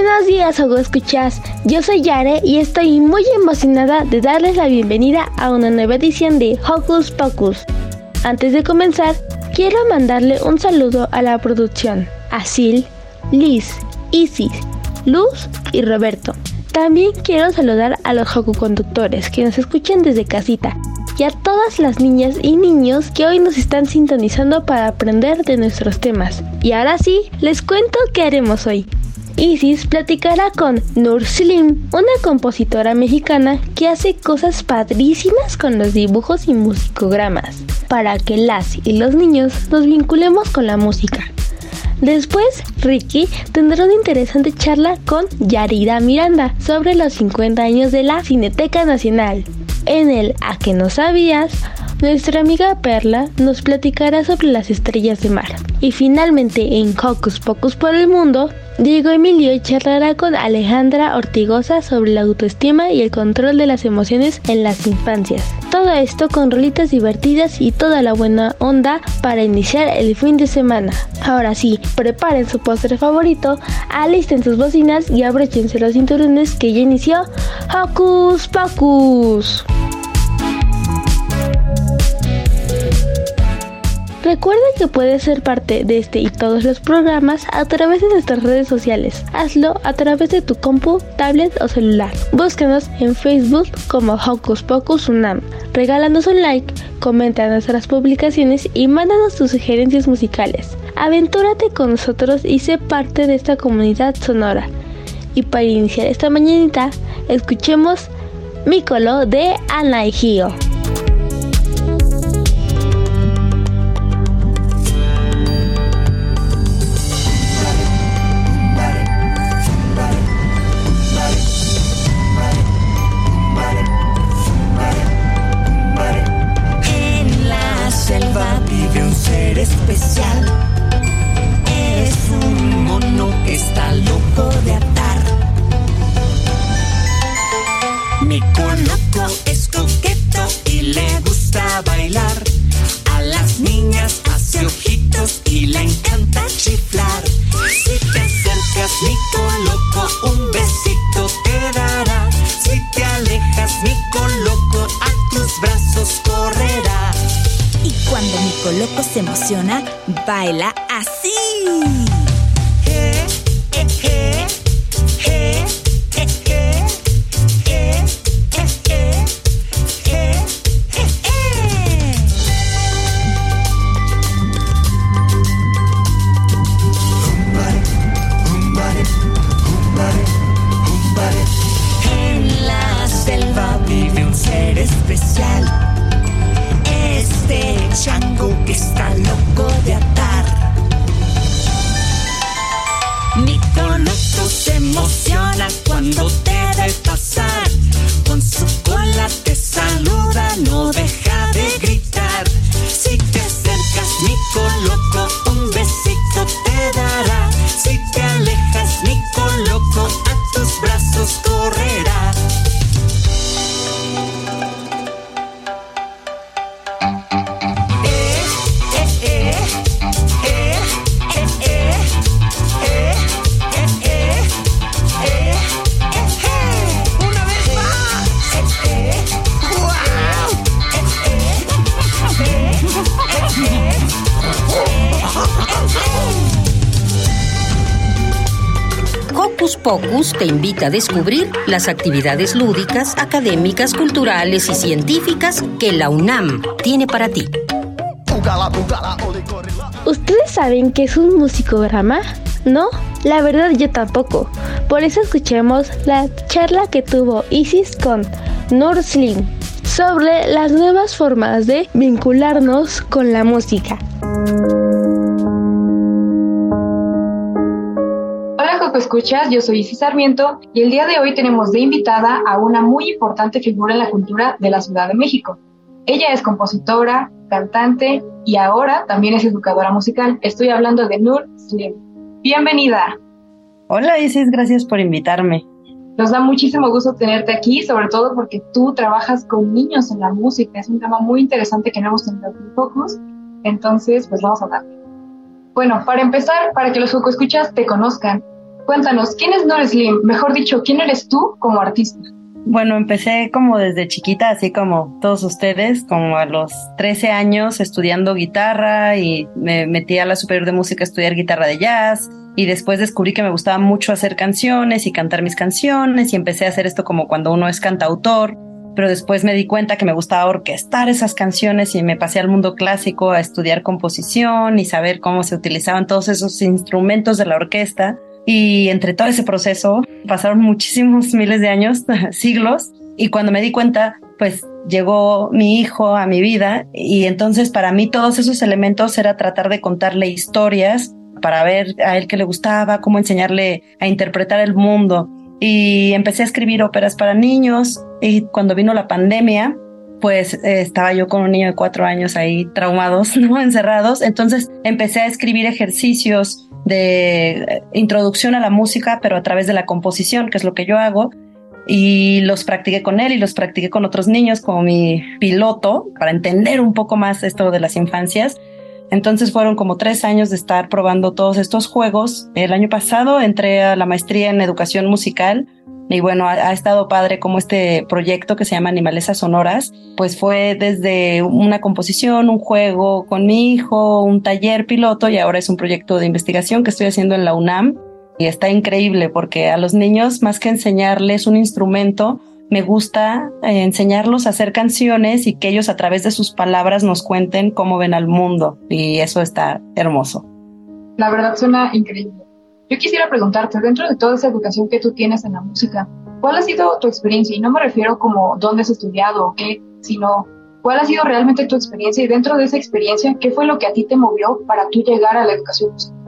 Buenos días, Ogo Escuchas. Yo soy Yare y estoy muy emocionada de darles la bienvenida a una nueva edición de Hocus Pocus. Antes de comenzar, quiero mandarle un saludo a la producción, a Sil, Liz, Isis, Luz y Roberto. También quiero saludar a los Hoku conductores que nos escuchan desde casita y a todas las niñas y niños que hoy nos están sintonizando para aprender de nuestros temas. Y ahora sí, les cuento qué haremos hoy. Isis platicará con Nur Slim, una compositora mexicana que hace cosas padrísimas con los dibujos y musicogramas, para que las y los niños nos vinculemos con la música. Después, Ricky tendrá una interesante charla con Yarida Miranda sobre los 50 años de la Cineteca Nacional. En el A que no sabías, nuestra amiga Perla nos platicará sobre las estrellas de mar. Y finalmente, en Hocus Pocus por el Mundo, Diego Emilio charlará con Alejandra Ortigosa sobre la autoestima y el control de las emociones en las infancias. Todo esto con rolitas divertidas y toda la buena onda para iniciar el fin de semana. Ahora sí, preparen su postre favorito, alisten sus bocinas y abróchense los cinturones que ya inició Hocus Pocus. Recuerda que puedes ser parte de este y todos los programas a través de nuestras redes sociales. Hazlo a través de tu compu, tablet o celular. Búscanos en Facebook como Hocus Pocus Unam. Regálanos un like, comenta nuestras publicaciones y mándanos tus sugerencias musicales. Aventúrate con nosotros y sé parte de esta comunidad sonora. Y para iniciar esta mañanita, escuchemos Mícolo de Anaigio. baila así. A descubrir las actividades lúdicas, académicas, culturales y científicas que la UNAM tiene para ti. ¿Ustedes saben qué es un musicograma? ¿No? La verdad yo tampoco. Por eso escuchemos la charla que tuvo Isis con Nur Slim sobre las nuevas formas de vincularnos con la música. Escuchas, yo soy Isis Sarmiento y el día de hoy tenemos de invitada a una muy importante figura en la cultura de la Ciudad de México. Ella es compositora, cantante y ahora también es educadora musical. Estoy hablando de Nur Slim. Bienvenida. Hola Isis, gracias por invitarme. Nos da muchísimo gusto tenerte aquí, sobre todo porque tú trabajas con niños en la música. Es un tema muy interesante que no hemos tenido en Focus. Entonces, pues vamos a darle. Bueno, para empezar, para que los Focus escuchas te conozcan, cuéntanos, ¿quién es Nur Slim? Mejor dicho, ¿quién eres tú como artista? Bueno, empecé como desde chiquita, así como todos ustedes, como a los 13 años estudiando guitarra y me metí a la superior de música a estudiar guitarra de jazz y después descubrí que me gustaba mucho hacer canciones y cantar mis canciones y empecé a hacer esto como cuando uno es cantautor, pero después me di cuenta que me gustaba orquestar esas canciones y me pasé al mundo clásico a estudiar composición y saber cómo se utilizaban todos esos instrumentos de la orquesta y entre todo ese proceso pasaron muchísimos miles de años, siglos, y cuando me di cuenta, pues llegó mi hijo a mi vida y entonces para mí todos esos elementos era tratar de contarle historias para ver a él qué le gustaba, cómo enseñarle a interpretar el mundo. Y empecé a escribir óperas para niños y cuando vino la pandemia, pues estaba yo con un niño de cuatro años ahí traumados, ¿no? Encerrados. Entonces empecé a escribir ejercicios de introducción a la música, pero a través de la composición, que es lo que yo hago. Y los practiqué con él y los practiqué con otros niños como mi piloto para entender un poco más esto de las infancias. Entonces fueron como tres años de estar probando todos estos juegos. El año pasado entré a la maestría en educación musical y bueno, ha, estado padre como este proyecto que se llama Animalesas Sonoras, pues fue desde una composición, un juego con mi hijo, un taller piloto y ahora es un proyecto de investigación que estoy haciendo en la UNAM. Y está increíble porque a los niños, más que enseñarles un instrumento, me gusta eh, enseñarlos a hacer canciones y que ellos a través de sus palabras nos cuenten cómo ven al mundo. Y eso está hermoso. La verdad suena increíble. Yo quisiera preguntarte, dentro de toda esa educación que tú tienes en la música, ¿cuál ha sido tu experiencia? Y no me refiero como dónde has estudiado o qué, sino cuál ha sido realmente tu experiencia y dentro de esa experiencia, ¿qué fue lo que a ti te movió para tú llegar a la educación musical?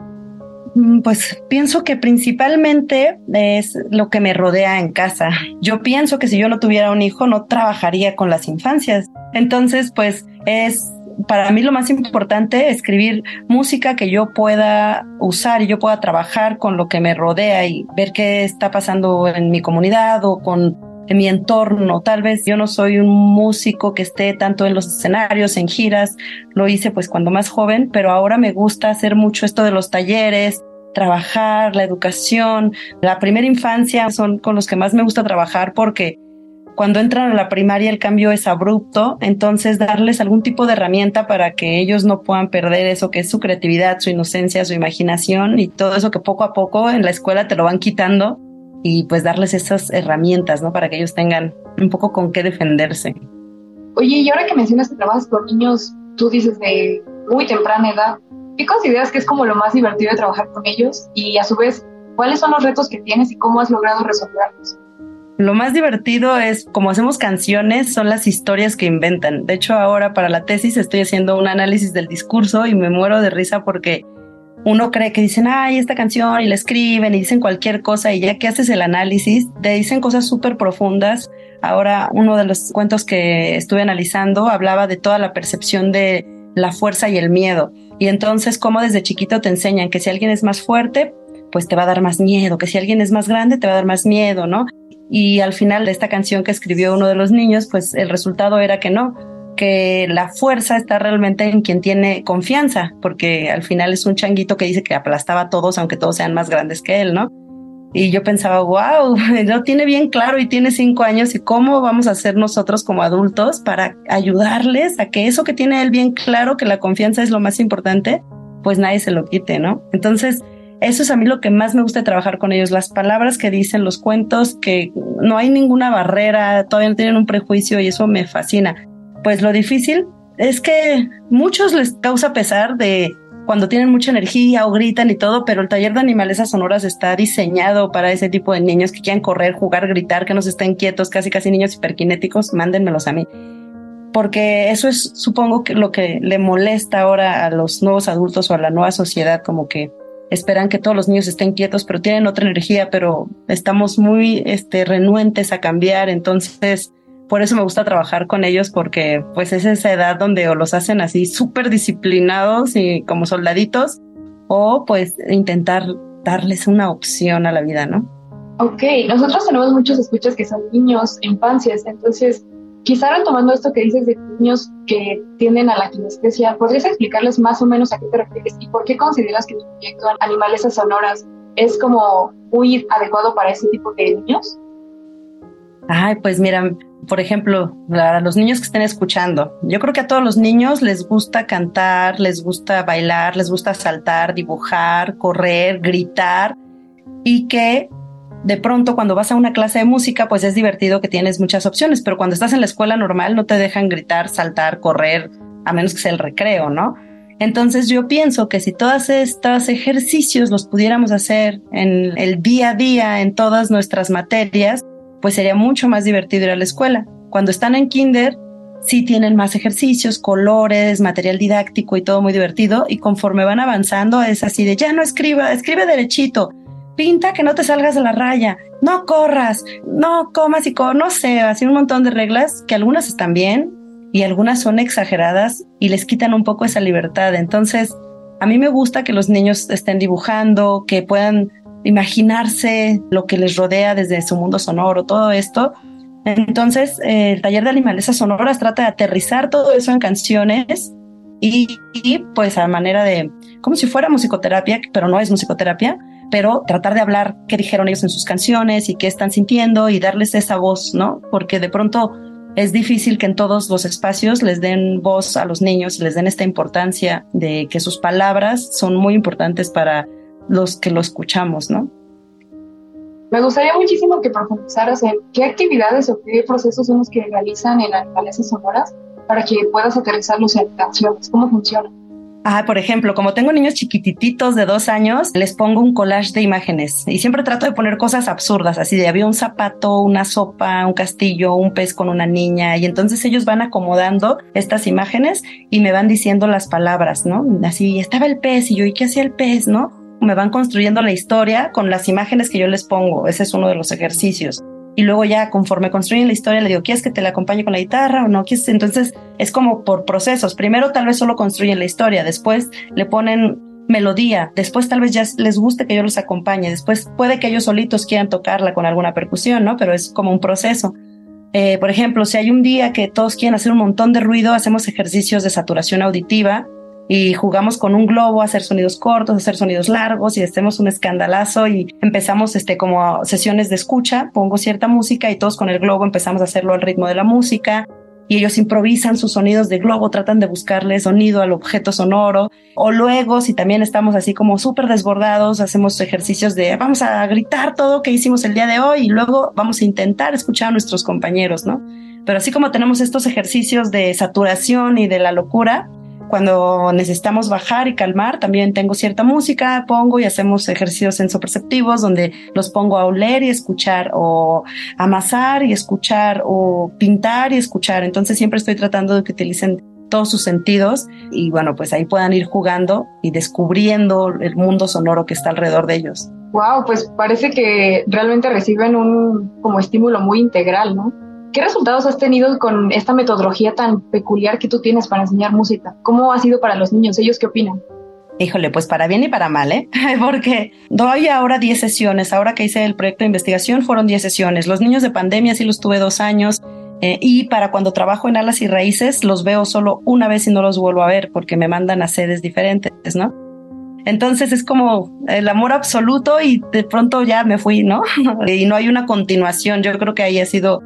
Mm, pues pienso que principalmente es lo que me rodea en casa. Yo pienso que si yo no tuviera un hijo no trabajaría con las infancias. Entonces, pues es para mí lo más importante es escribir música que yo pueda usar y yo pueda trabajar con lo que me rodea y ver qué está pasando en mi comunidad o con en mi entorno. Tal vez yo no soy un músico que esté tanto en los escenarios, en giras, lo hice pues cuando más joven, pero ahora me gusta hacer mucho esto de los talleres, trabajar, la educación. La primera infancia son con los que más me gusta trabajar porque cuando entran a la primaria el cambio es abrupto, entonces darles algún tipo de herramienta para que ellos no puedan perder eso que es su creatividad, su inocencia, su imaginación y todo eso que poco a poco en la escuela te lo van quitando y pues darles esas herramientas, ¿no? Para que ellos tengan un poco con qué defenderse. Oye, y ahora que mencionas que trabajas con niños, tú dices de muy temprana edad, ¿qué consideras que es como lo más divertido de trabajar con ellos? Y a su vez, ¿cuáles son los retos que tienes y cómo has logrado resolverlos? Lo más divertido es, como hacemos canciones, son las historias que inventan. De hecho, ahora para la tesis estoy haciendo un análisis del discurso y me muero de risa porque uno cree que dicen, ay, esta canción y la escriben y dicen cualquier cosa y ya que haces el análisis, te dicen cosas súper profundas. Ahora, uno de los cuentos que estuve analizando hablaba de toda la percepción de la fuerza y el miedo. Y entonces, como desde chiquito te enseñan que si alguien es más fuerte, pues te va a dar más miedo, que si alguien es más grande, te va a dar más miedo, ¿no? Y al final de esta canción que escribió uno de los niños, pues el resultado era que no, que la fuerza está realmente en quien tiene confianza, porque al final es un changuito que dice que aplastaba a todos, aunque todos sean más grandes que él, ¿no? Y yo pensaba, wow, lo tiene bien claro y tiene cinco años y cómo vamos a hacer nosotros como adultos para ayudarles a que eso que tiene él bien claro, que la confianza es lo más importante, pues nadie se lo quite, ¿no? Entonces, eso es a mí lo que más me gusta trabajar con ellos, las palabras que dicen, los cuentos, que no hay ninguna barrera, todavía no tienen un prejuicio y eso me fascina. Pues lo difícil es que muchos les causa pesar de cuando tienen mucha energía o gritan y todo, pero el taller de animales sonoras está diseñado para ese tipo de niños que quieran correr, jugar, gritar, que no se estén quietos, casi casi niños hiperkinéticos, mándenmelos a mí. Porque eso es, supongo que lo que le molesta ahora a los nuevos adultos o a la nueva sociedad, como que esperan que todos los niños estén quietos, pero tienen otra energía, pero estamos muy este, renuentes a cambiar. Entonces, por eso me gusta trabajar con ellos, porque pues es esa edad donde o los hacen así súper disciplinados y como soldaditos, o pues intentar darles una opción a la vida, ¿no? Ok, nosotros tenemos muchos escuchas que son niños, infancias, entonces Quizá retomando esto que dices de niños que tienden a la kinestesia, ¿podrías explicarles más o menos a qué te refieres y por qué consideras que tu proyecto Animales Sonoras es como muy adecuado para ese tipo de niños? Ay, pues mira, por ejemplo, a los niños que estén escuchando, yo creo que a todos los niños les gusta cantar, les gusta bailar, les gusta saltar, dibujar, correr, gritar y que de pronto cuando vas a una clase de música, pues es divertido que tienes muchas opciones, pero cuando estás en la escuela normal no te dejan gritar, saltar, correr, a menos que sea el recreo, ¿no? Entonces yo pienso que si todos estos ejercicios los pudiéramos hacer en el día a día, en todas nuestras materias, pues sería mucho más divertido ir a la escuela. Cuando están en kinder, sí tienen más ejercicios, colores, material didáctico y todo muy divertido. Y conforme van avanzando es así de, ya no escriba, escribe derechito, pinta que no te salgas de la raya, no corras, no comas y no sé, así un montón de reglas que algunas están bien y algunas son exageradas y les quitan un poco esa libertad. Entonces, a mí me gusta que los niños estén dibujando, que puedan imaginarse lo que les rodea desde su mundo sonoro, todo esto. Entonces, el taller de animalesas sonoras trata de aterrizar todo eso en canciones y, y, pues a manera de, como si fuera musicoterapia, pero no es musicoterapia, pero tratar de hablar qué dijeron ellos en sus canciones y qué están sintiendo y darles esa voz, ¿no? Porque de pronto es difícil que en todos los espacios les den voz a los niños y les den esta importancia de que sus palabras son muy importantes para los que lo escuchamos, ¿no? Me gustaría muchísimo que profundizaras en qué actividades o qué procesos son los que realizan en animales sonoras para que puedas aterrizarlos en canciones, cómo funciona. Ah, por ejemplo, como tengo niños chiquititos de dos años, les pongo un collage de imágenes y siempre trato de poner cosas absurdas, así de había un zapato, una sopa, un castillo, un pez con una niña y entonces ellos van acomodando estas imágenes y me van diciendo las palabras, ¿no? Así estaba el pez y yo, ¿y qué hacía el pez, no? Me van construyendo la historia con las imágenes que yo les pongo. Ese es uno de los ejercicios y luego ya conforme construyen la historia le digo, ¿quieres que te la acompañe con la guitarra o no? ¿Quieres? Entonces es como por procesos. Primero tal vez solo construyen la historia, después le ponen melodía, después tal vez ya les guste que yo los acompañe, después puede que ellos solitos quieran tocarla con alguna percusión, ¿no? Pero es como un proceso. Eh, por ejemplo, si hay un día que todos quieren hacer un montón de ruido, hacemos ejercicios de saturación auditiva y jugamos con un globo hacer sonidos cortos, hacer sonidos largos y hacemos un escandalazo y empezamos este como sesiones de escucha, pongo cierta música y todos con el globo empezamos a hacerlo al ritmo de la música y ellos improvisan sus sonidos de globo, tratan de buscarle sonido al objeto sonoro. O luego, si también estamos así como súper desbordados, hacemos ejercicios de vamos a gritar todo que hicimos el día de hoy y luego vamos a intentar escuchar a nuestros compañeros, ¿no? Pero así como tenemos estos ejercicios de saturación y de la locura, cuando necesitamos bajar y calmar, también tengo cierta música, pongo y hacemos ejercicios sensoperceptivos donde los pongo a oler y escuchar o amasar y escuchar o pintar y escuchar. Entonces siempre estoy tratando de que utilicen todos sus sentidos y bueno, pues ahí puedan ir jugando y descubriendo el mundo sonoro que está alrededor de ellos. Wow, pues parece que realmente reciben un como estímulo muy integral, ¿no? ¿Qué resultados has tenido con esta metodología tan peculiar que tú tienes para enseñar música? ¿Cómo ha sido para los niños? ¿Ellos qué opinan? Híjole, pues para bien y para mal, ¿eh? Porque doy ahora 10 sesiones. Ahora que hice el proyecto de investigación fueron 10 sesiones. Los niños de pandemia sí los tuve dos años. Eh, y para cuando trabajo en alas y raíces, los veo solo una vez y no los vuelvo a ver porque me mandan a sedes diferentes, ¿no? Entonces es como el amor absoluto y de pronto ya me fui, ¿no? y no hay una continuación. Yo creo que ahí ha sido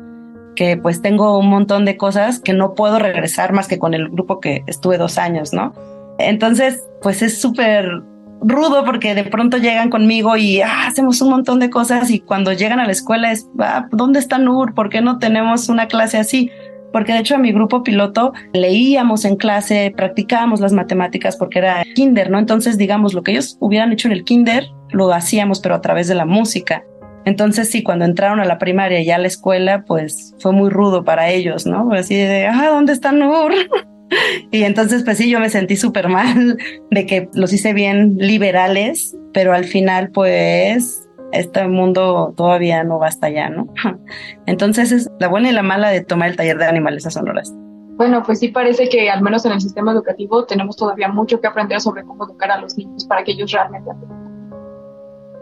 que pues tengo un montón de cosas que no puedo regresar más que con el grupo que estuve dos años, ¿no? Entonces, pues es súper rudo porque de pronto llegan conmigo y ah, hacemos un montón de cosas y cuando llegan a la escuela es, ah, ¿dónde está Nur? ¿Por qué no tenemos una clase así? Porque de hecho a mi grupo piloto leíamos en clase, practicábamos las matemáticas porque era kinder, ¿no? Entonces, digamos, lo que ellos hubieran hecho en el kinder, lo hacíamos, pero a través de la música. Entonces sí, cuando entraron a la primaria y a la escuela, pues fue muy rudo para ellos, ¿no? Así de, ah, ¿dónde está Nur? y entonces pues sí, yo me sentí súper mal de que los hice bien liberales, pero al final pues este mundo todavía no va hasta allá, ¿no? Entonces es la buena y la mala de tomar el taller de animales a sonoras. Bueno, pues sí parece que al menos en el sistema educativo tenemos todavía mucho que aprender sobre cómo educar a los niños para que ellos realmente aprendan.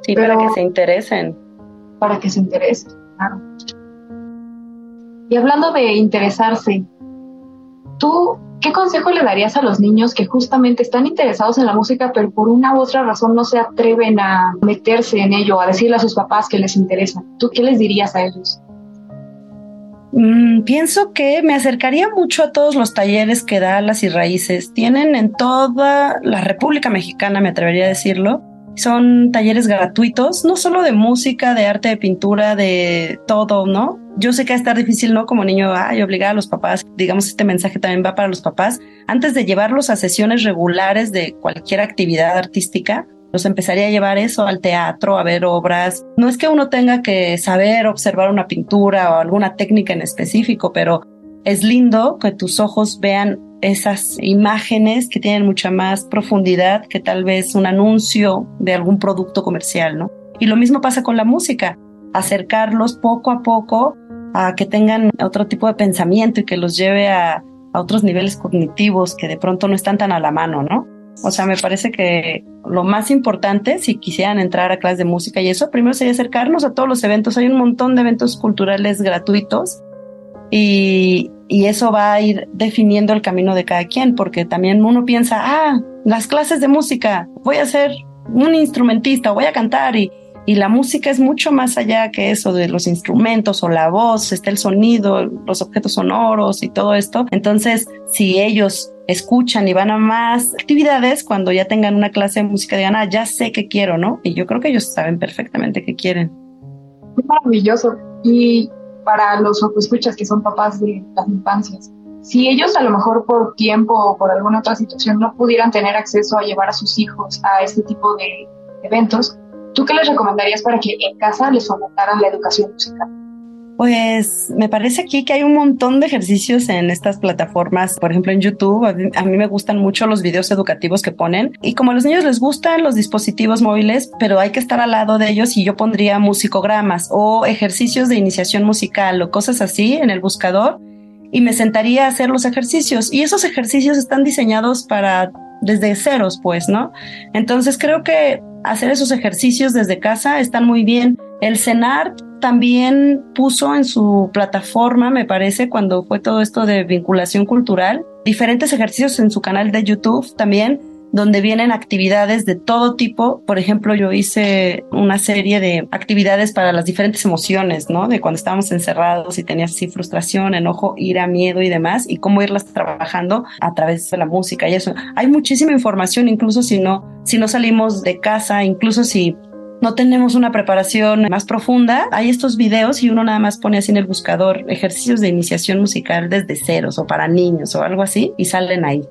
Sí, para que se interesen para que se interese, claro. Y hablando de interesarse, ¿tú qué consejo le darías a los niños que justamente están interesados en la música, pero por una u otra razón no se atreven a meterse en ello, a decirle a sus papás que les interesa? ¿Tú qué les dirías a ellos? Mm, pienso que me acercaría mucho a todos los talleres que da Las y Raíces. Tienen en toda la República Mexicana, me atrevería a decirlo, son talleres gratuitos, no solo de música, de arte, de pintura, de todo, ¿no? Yo sé que va a estar difícil, ¿no? Como niño, ay, obligar a los papás, digamos, este mensaje también va para los papás. Antes de llevarlos a sesiones regulares de cualquier actividad artística, los empezaría a llevar eso al teatro, a ver obras. No es que uno tenga que saber observar una pintura o alguna técnica en específico, pero es lindo que tus ojos vean esas imágenes que tienen mucha más profundidad que tal vez un anuncio de algún producto comercial, ¿no? Y lo mismo pasa con la música, acercarlos poco a poco a que tengan otro tipo de pensamiento y que los lleve a, otros niveles cognitivos que de pronto no están tan a la mano, ¿no? O sea, me parece que lo más importante, si quisieran entrar a clases de música y eso, primero sería acercarnos a todos los eventos. Hay un montón de eventos culturales gratuitos y, y eso va a ir definiendo el camino de cada quien, porque también uno piensa, ah, las clases de música, voy a ser un instrumentista, voy a cantar y, y la música es mucho más allá que eso de los instrumentos o la voz, está el sonido, los objetos sonoros y todo esto. Entonces, si ellos escuchan y van a más actividades, cuando ya tengan una clase de música, digan, ah, ya sé qué quiero, ¿no? Y yo creo que ellos saben perfectamente qué quieren. Maravilloso. Y para los escuchas que son papás de las infancias. Si ellos a lo mejor por tiempo o por alguna otra situación no pudieran tener acceso a llevar a sus hijos a este tipo de eventos, ¿tú qué les recomendarías para que en casa les fomentaran la educación musical? Pues me parece aquí que hay un montón de ejercicios en estas plataformas. Por ejemplo, en YouTube, a mí, me gustan mucho los videos educativos que ponen. Y como a los niños les gustan los dispositivos móviles, pero hay que estar al lado de ellos y yo pondría musicogramas o ejercicios de iniciación musical o cosas así en el buscador y me sentaría a hacer los ejercicios. Y esos ejercicios están diseñados para desde ceros, pues, ¿no? Entonces creo que hacer esos ejercicios desde casa están muy bien. El cenar también puso en su plataforma, me parece, cuando fue todo esto de vinculación cultural, diferentes ejercicios en su canal de YouTube también, donde vienen actividades de todo tipo. Por ejemplo, yo hice una serie de actividades para las diferentes emociones, ¿no? De cuando estábamos encerrados y tenías así frustración, enojo, ira, miedo y demás, y cómo irlas trabajando a través de la música y eso. Hay muchísima información, incluso si no, si no salimos de casa, incluso si no tenemos una preparación más profunda, hay estos videos y uno nada más pone así en el buscador ejercicios de iniciación musical desde ceros o para niños o algo así y salen ahí.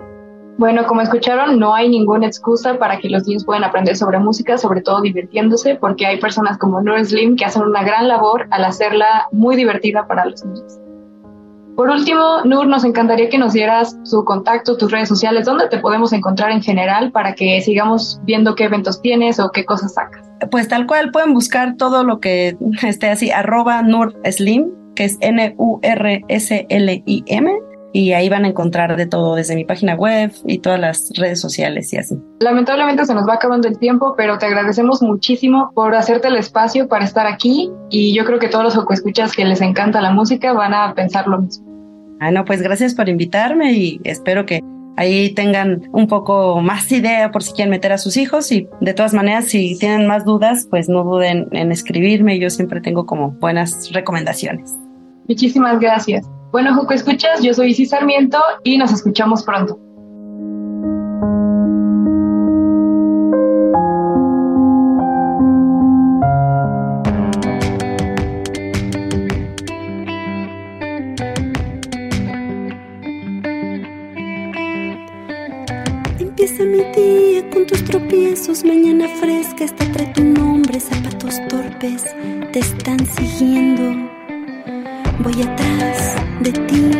Bueno, como escucharon, no hay ninguna excusa para que los niños puedan aprender sobre música, sobre todo divirtiéndose, porque hay personas como Nur Slim que hacen una gran labor al hacerla muy divertida para los niños. Por último, Nur, nos encantaría que nos dieras su contacto, tus redes sociales, dónde te podemos encontrar en general para que sigamos viendo qué eventos tienes o qué cosas sacas. Pues tal cual, pueden buscar todo lo que esté así, arroba Nur Slim, que es N-U-R-S-L-I-M, y ahí van a encontrar de todo desde mi página web y todas las redes sociales y así. Lamentablemente se nos va acabando el tiempo, pero te agradecemos muchísimo por hacerte el espacio para estar aquí y yo creo que todos los que escuchas que les encanta la música van a pensar lo mismo. Bueno, pues gracias por invitarme y espero que ahí tengan un poco más idea por si quieren meter a sus hijos y de todas maneras si tienen más dudas pues no duden en escribirme, yo siempre tengo como buenas recomendaciones. Muchísimas gracias. Bueno, Juco Escuchas, yo soy Isi Sarmiento y nos escuchamos pronto. Empieza mi día con tus tropiezos, mañana fresca, está trae tu nombre, zapatos torpes te están siguiendo. Voy atrás de ti.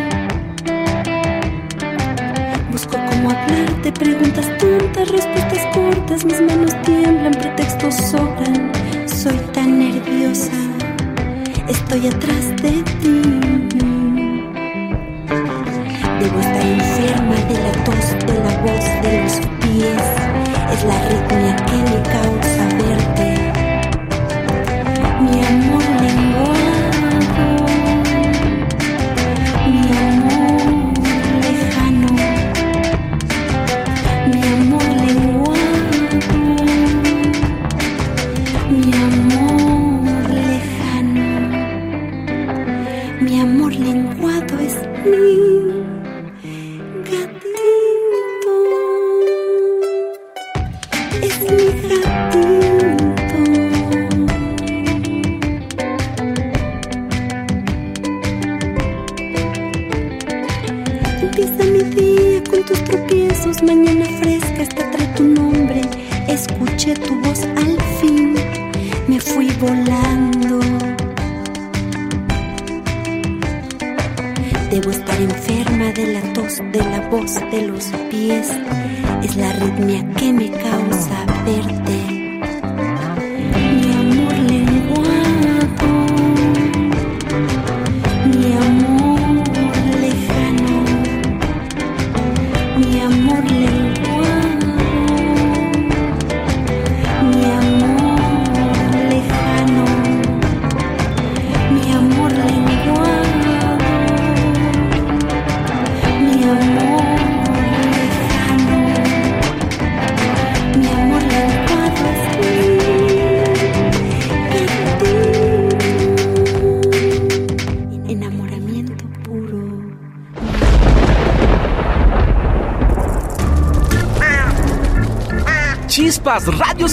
Busco cómo hablarte, preguntas tontas, respuestas cortas, mis manos tiemblan, pretextos sobran. Soy tan nerviosa, estoy atrás de ti. Debo estar enferma de la tos, de la voz, de los pies. Es la arritmia que me causa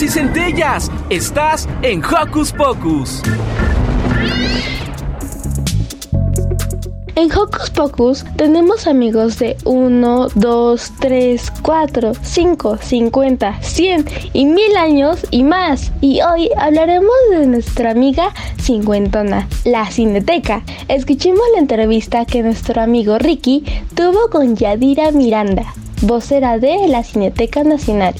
Y centellas. Estás en Hocus Pocus. En Hocus Pocus tenemos amigos de 1, 2, 3, 4, 5, 50, 100 y 1000 años y más. Y hoy hablaremos de nuestra amiga cincuentona, la Cineteca. Escuchemos la entrevista que nuestro amigo Ricky tuvo con Yadira Miranda, vocera de la Cineteca Nacional.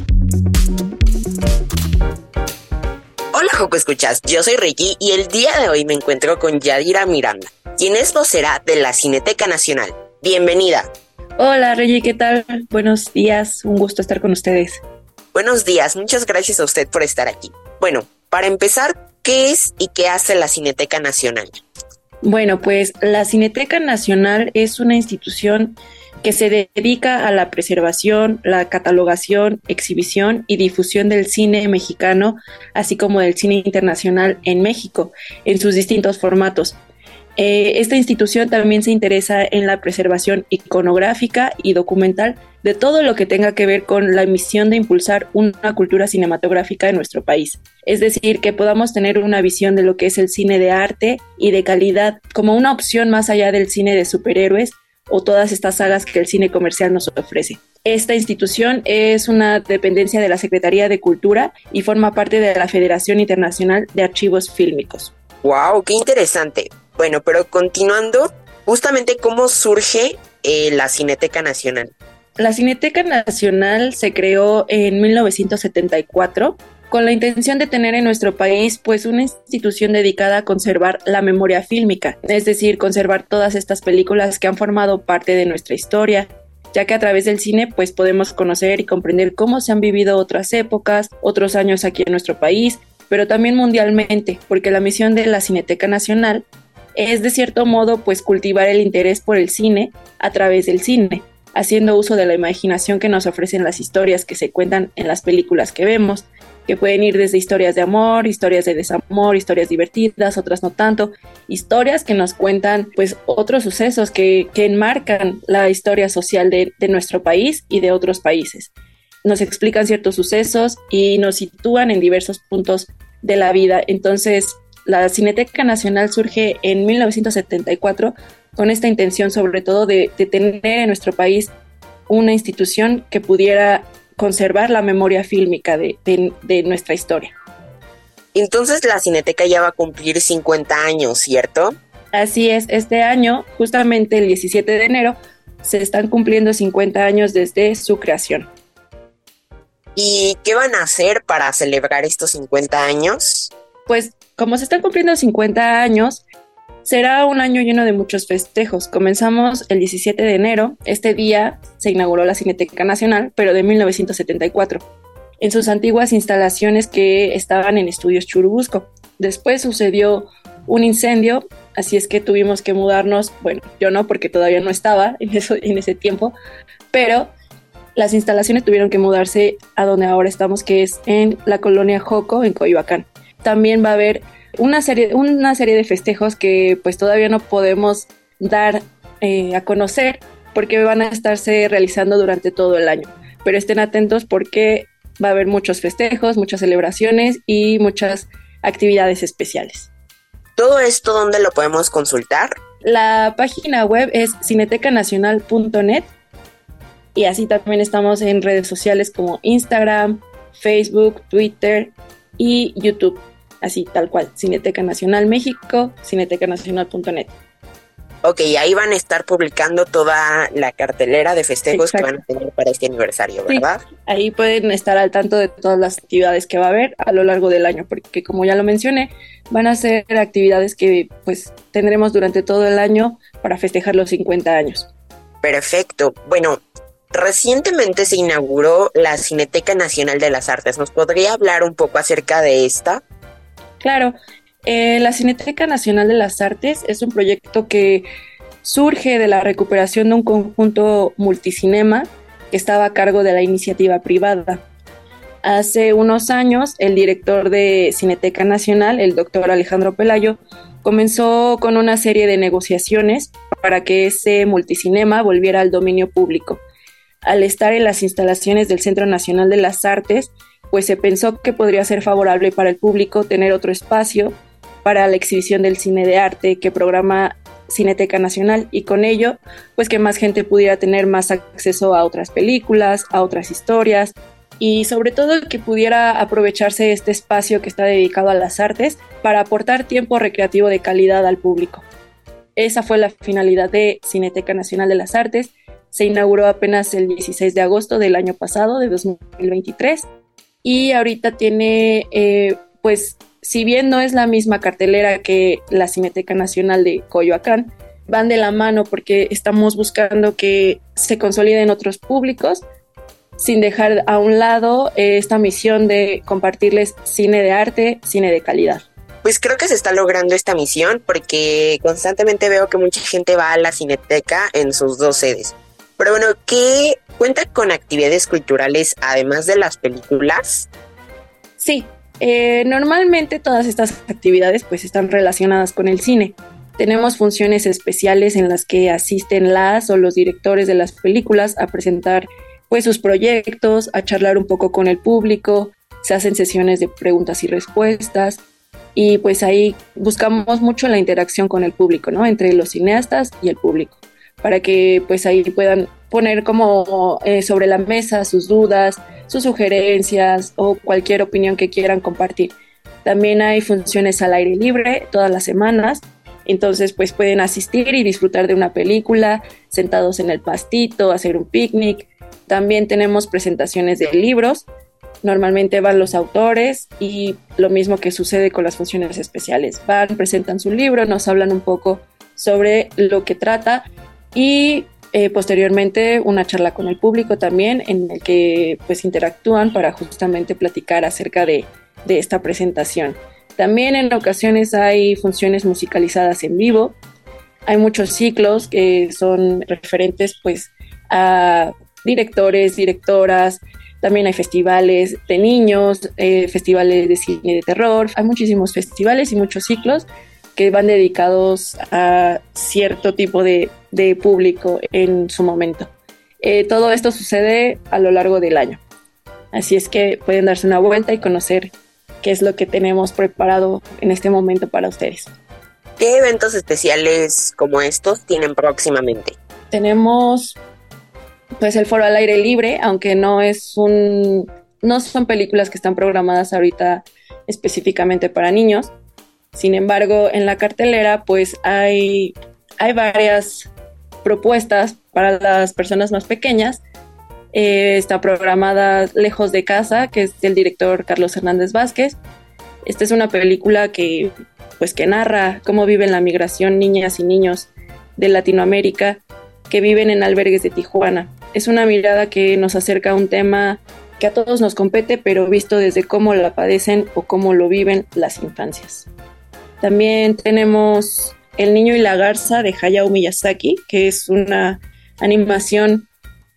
Hola Joco Escuchas, yo soy Ricky y el día de hoy me encuentro con Yadira Miranda, quien es vocera de la Cineteca Nacional. Bienvenida. Hola Reggie, ¿qué tal? Buenos días, un gusto estar con ustedes. Buenos días, muchas gracias a usted por estar aquí. Bueno, para empezar, ¿qué es y qué hace la Cineteca Nacional? Bueno, pues la Cineteca Nacional es una institución que se dedica a la preservación, la catalogación, exhibición y difusión del cine mexicano, así como del cine internacional en México, en sus distintos formatos. Eh, esta institución también se interesa en la preservación iconográfica y documental de todo lo que tenga que ver con la misión de impulsar una cultura cinematográfica en nuestro país. Es decir, que podamos tener una visión de lo que es el cine de arte y de calidad como una opción más allá del cine de superhéroes o todas estas sagas que el cine comercial nos ofrece. Esta institución es una dependencia de la Secretaría de Cultura y forma parte de la Federación Internacional de Archivos Fílmicos. ¡Wow! ¡Qué interesante! Bueno, pero continuando, justamente cómo surge eh, la Cineteca Nacional. La Cineteca Nacional se creó en 1974 con la intención de tener en nuestro país pues una institución dedicada a conservar la memoria fílmica, es decir, conservar todas estas películas que han formado parte de nuestra historia, ya que a través del cine pues podemos conocer y comprender cómo se han vivido otras épocas, otros años aquí en nuestro país, pero también mundialmente, porque la misión de la Cineteca Nacional es de cierto modo pues cultivar el interés por el cine a través del cine, haciendo uso de la imaginación que nos ofrecen las historias que se cuentan en las películas que vemos, que pueden ir desde historias de amor, historias de desamor, historias divertidas, otras no tanto, historias que nos cuentan pues otros sucesos que, que enmarcan la historia social de, de nuestro país y de otros países. Nos explican ciertos sucesos y nos sitúan en diversos puntos de la vida. Entonces, la Cineteca Nacional surge en 1974 con esta intención sobre todo de, de tener en nuestro país una institución que pudiera conservar la memoria fílmica de, de nuestra historia. Entonces la Cineteca ya va a cumplir 50 años, ¿cierto? Así es, este año, justamente el 17 de enero, se están cumpliendo 50 años desde su creación. ¿Y qué van a hacer para celebrar estos 50 años? Pues como se están cumpliendo 50 años, será un año lleno de muchos festejos. Comenzamos el 17 de enero. Este día se inauguró la Cineteca Nacional, pero de 1974, en sus antiguas instalaciones que estaban en Estudios Churubusco. Después sucedió un incendio, así es que tuvimos que mudarnos, bueno, yo no porque todavía no estaba en, eso, en ese tiempo, pero las instalaciones tuvieron que mudarse a donde ahora estamos, que es en la colonia Joco, en Coyoacán. También va a haber una serie, una serie de festejos que pues todavía no podemos dar eh, a conocer porque van a estarse realizando durante todo el año. Pero estén atentos porque va a haber muchos festejos, muchas celebraciones y muchas actividades especiales. ¿Todo esto dónde lo podemos consultar? La página web es cinetecanacional.net y así también estamos en redes sociales como Instagram, Facebook, Twitter y YouTube. Así tal cual, Cineteca Nacional México, cinetecanacional.net. Ok, ahí van a estar publicando toda la cartelera de festejos que van a tener para este aniversario, ¿verdad? ahí pueden estar al tanto de todas las actividades que va a haber a lo largo del año, porque como ya lo mencioné, van a ser actividades que pues tendremos durante todo el año para festejar los 50 años. Perfecto. Bueno, recientemente se inauguró la Cineteca Nacional de las Artes. ¿Nos podría hablar un poco acerca de esta? Claro, eh, la Cineteca Nacional de las Artes es un proyecto que surge de la recuperación de un conjunto multicinema que estaba a cargo de la iniciativa privada. Hace unos años, el director de Cineteca Nacional, el doctor Alejandro Pelayo, comenzó con una serie de negociaciones para que ese multicinema volviera al dominio público. Al estar en las instalaciones del Centro Nacional de las Artes, pues se pensó que podría ser favorable para el público tener otro espacio para la exhibición del cine de arte que programa Cineteca Nacional y con ello, pues que más gente pudiera tener más acceso a otras películas, a otras historias y sobre todo que pudiera aprovecharse este espacio que está dedicado a las artes para aportar tiempo recreativo de calidad al público. Esa fue la finalidad de Cineteca Nacional de las Artes. Se inauguró apenas el 16 de agosto del año pasado, de 2023, y ahorita tiene eh, pues si bien no es la misma cartelera que la Cineteca Nacional de Coyoacán, van de la mano porque estamos buscando que se consoliden otros públicos sin dejar a un lado esta misión de compartirles cine de arte, cine de calidad. Pues creo que se está logrando esta misión porque constantemente veo que mucha gente va a la cineteca en sus dos sedes. Pero bueno, ¿qué cuenta con actividades culturales además de las películas? Sí, eh, normalmente todas estas actividades pues están relacionadas con el cine. Tenemos funciones especiales en las que asisten las o los directores de las películas a presentar pues sus proyectos, a charlar un poco con el público, se hacen sesiones de preguntas y respuestas y pues ahí buscamos mucho la interacción con el público, ¿no? Entre los cineastas y el público, para que pues ahí puedan poner como eh, sobre la mesa sus dudas, sus sugerencias o cualquier opinión que quieran compartir. También hay funciones al aire libre todas las semanas, entonces pues pueden asistir y disfrutar de una película sentados en el pastito, hacer un picnic. También tenemos presentaciones de libros. Normalmente van los autores y lo mismo que sucede con las funciones especiales. Van, presentan su libro, nos hablan un poco sobre lo que trata y eh, posteriormente una charla con el público también en el que pues interactúan para justamente platicar acerca de, de esta presentación. También en ocasiones hay funciones musicalizadas en vivo. Hay muchos ciclos que son referentes pues a directores, directoras, también hay festivales de niños, eh, festivales de cine de terror, hay muchísimos festivales y muchos ciclos que van dedicados a cierto tipo de, público en su momento. Eh, todo esto sucede a lo largo del año. Así es que pueden darse una vuelta y conocer qué es lo que tenemos preparado en este momento para ustedes. ¿Qué eventos especiales como estos tienen próximamente? Tenemos pues el foro al aire libre, aunque no es un no son películas que están programadas ahorita específicamente para niños. Sin embargo, en la cartelera pues hay hay varias propuestas para las personas más pequeñas. Eh, está programada Lejos de Casa, que es del director Carlos Hernández Vázquez. Esta es una película que, pues, que narra cómo viven la migración niñas y niños de Latinoamérica que viven en albergues de Tijuana. Es una mirada que nos acerca a un tema que a todos nos compete, pero visto desde cómo la padecen o cómo lo viven las infancias. También tenemos El niño y la garza de Hayao Miyazaki, que es una animación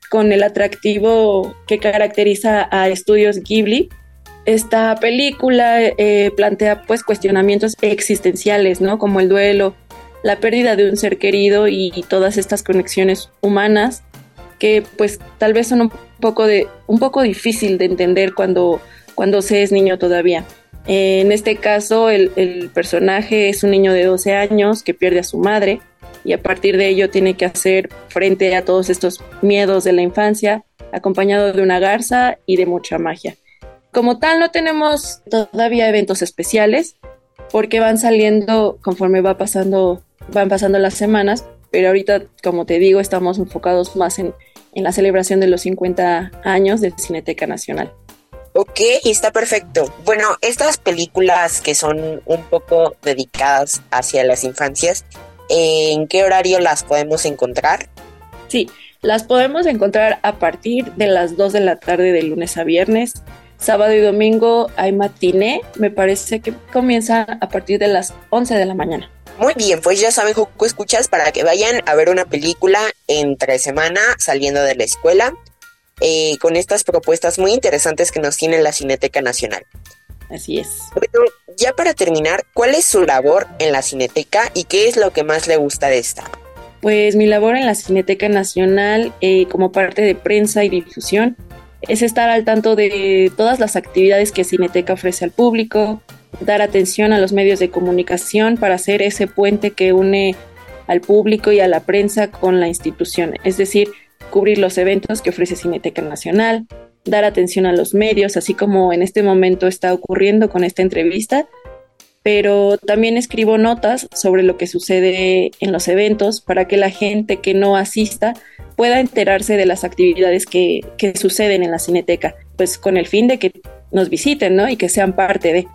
con el atractivo que caracteriza a estudios Ghibli. Esta película eh, plantea pues cuestionamientos existenciales, ¿no? Como el duelo, la pérdida de un ser querido y, todas estas conexiones humanas que pues tal vez son un poco de un poco difícil de entender cuando cuando se es niño todavía. En este caso el, personaje es un niño de 12 años que pierde a su madre y a partir de ello tiene que hacer frente a todos estos miedos de la infancia, acompañado de una garza y de mucha magia. Como tal, no tenemos todavía eventos especiales porque van saliendo conforme va pasando, van pasando las semanas, pero ahorita, como te digo, estamos enfocados más en, en la celebración de los 50 años de Cineteca Nacional. Ok, está perfecto. Bueno, estas películas que son un poco dedicadas hacia las infancias, ¿en qué horario las podemos encontrar? Sí, las podemos encontrar a partir de las 2 de la tarde de lunes a viernes. Sábado y domingo hay matiné, me parece que comienza a partir de las 11 de la mañana. Muy bien, pues ya saben, Joco Escuchas, para que vayan a ver una película entre semana saliendo de la escuela, eh, con estas propuestas muy interesantes que nos tiene la Cineteca Nacional. Así es. Bueno, ya para terminar, ¿cuál es su labor en la Cineteca y qué es lo que más le gusta de esta? Pues mi labor en la Cineteca Nacional eh, como parte de prensa y difusión es estar al tanto de todas las actividades que Cineteca ofrece al público, dar atención a los medios de comunicación para hacer ese puente que une al público y a la prensa con la institución, es decir, cubrir los eventos que ofrece Cineteca Nacional, dar atención a los medios, así como en este momento está ocurriendo con esta entrevista, pero también escribo notas sobre lo que sucede en los eventos para que la gente que no asista pueda enterarse de las actividades que, que suceden en la cineteca, pues con el fin de que nos visiten, ¿no? Y que sean parte de.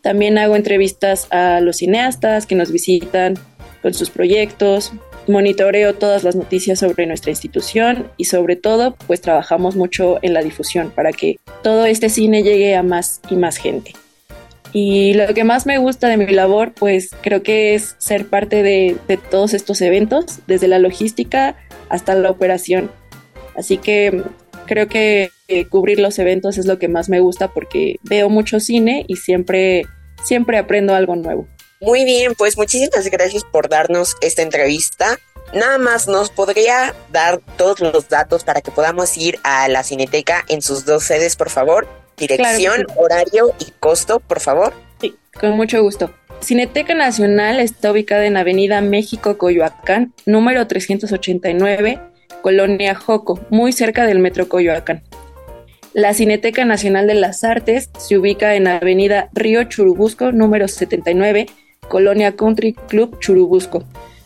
También hago entrevistas a los cineastas que nos visitan con sus proyectos, monitoreo todas las noticias sobre nuestra institución y sobre todo pues trabajamos mucho en la difusión para que todo este cine llegue a más y más gente. Y lo que más me gusta de mi labor pues creo que es ser parte de, de todos estos eventos, desde la logística hasta la operación. Así que creo que cubrir los eventos es lo que más me gusta porque veo mucho cine y siempre, siempre aprendo algo nuevo. Muy bien, pues muchísimas gracias por darnos esta entrevista. Nada más nos podría dar todos los datos para que podamos ir a la Cineteca en sus dos sedes, por favor. Dirección, horario y costo, por favor. Sí, con mucho gusto. Cineteca Nacional está ubicada en Avenida México, Coyoacán, número 389, Colonia Joco, muy cerca del Metro Coyoacán. La Cineteca Nacional de las Artes se ubica en Avenida Río Churubusco, número 79, Colonia Country Club Churubusco,